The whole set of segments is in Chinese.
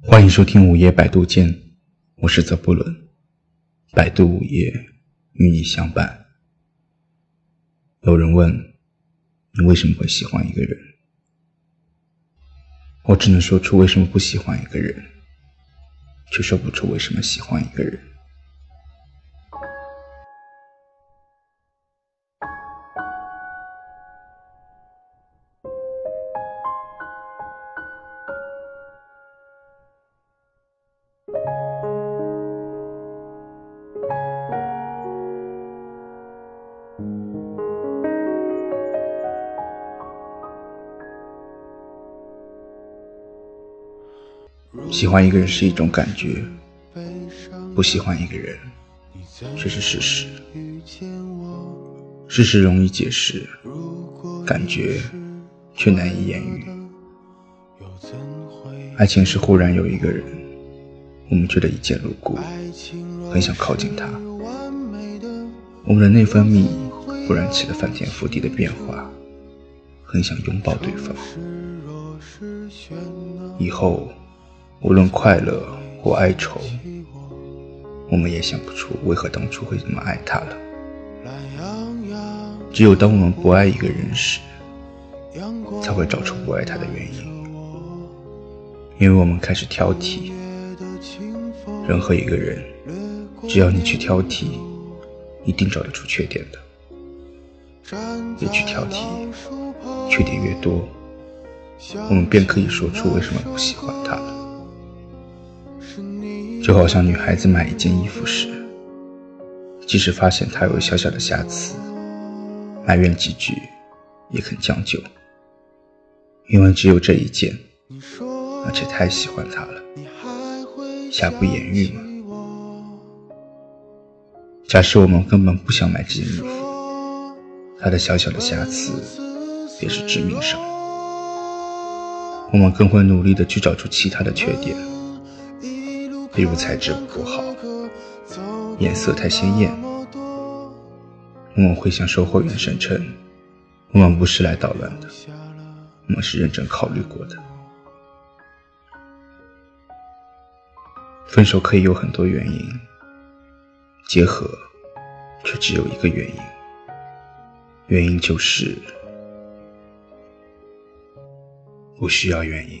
欢迎收听午夜百度间，我是泽布伦，百度午夜与你相伴。有人问你为什么会喜欢一个人，我只能说出为什么不喜欢一个人，却说不出为什么喜欢一个人。喜欢一个人是一种感觉，不喜欢一个人却是事实。事实容易解释，感觉却难以言喻。爱情是忽然有一个人，我们觉得一见如故，很想靠近他。我们的内分泌忽然起了翻天覆地的变化，很想拥抱对方。以后。无论快乐或哀愁，我们也想不出为何当初会这么爱他了。只有当我们不爱一个人时，才会找出不爱他的原因。因为我们开始挑剔，任何一个人，只要你去挑剔，一定找得出缺点的。越去挑剔，缺点越多，我们便可以说出为什么不喜欢他了。就好像女孩子买一件衣服时，即使发现它有小小的瑕疵，埋怨几句也肯将就，因为只有这一件，而且太喜欢它了，瑕不掩瑜嘛。假设我们根本不想买这件衣服，它的小小的瑕疵便是致命伤，我们更会努力的去找出其他的缺点。比如材质不好，颜色太鲜艳，我们会向售货员声称，我们不是来捣乱的，我们是认真考虑过的。分手可以有很多原因，结合却只有一个原因，原因就是不需要原因。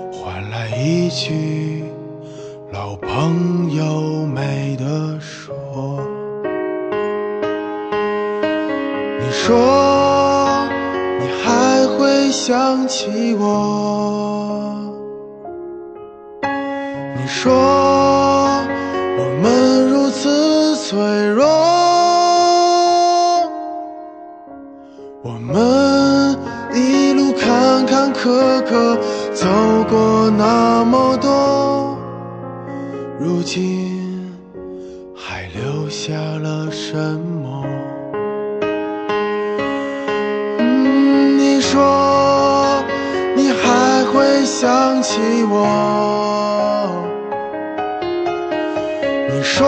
换来一句老朋友没得说。你说你还会想起我？你说我们如此脆弱？我们一路坎坎坷坷。走过那么多，如今还留下了什么？你说你还会想起我？你说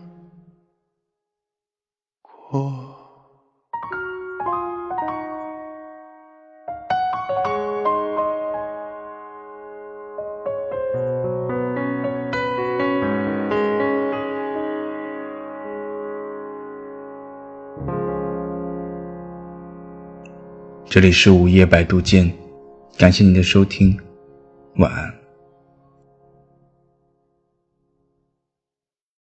这里是午夜百度间，感谢您的收听，晚安。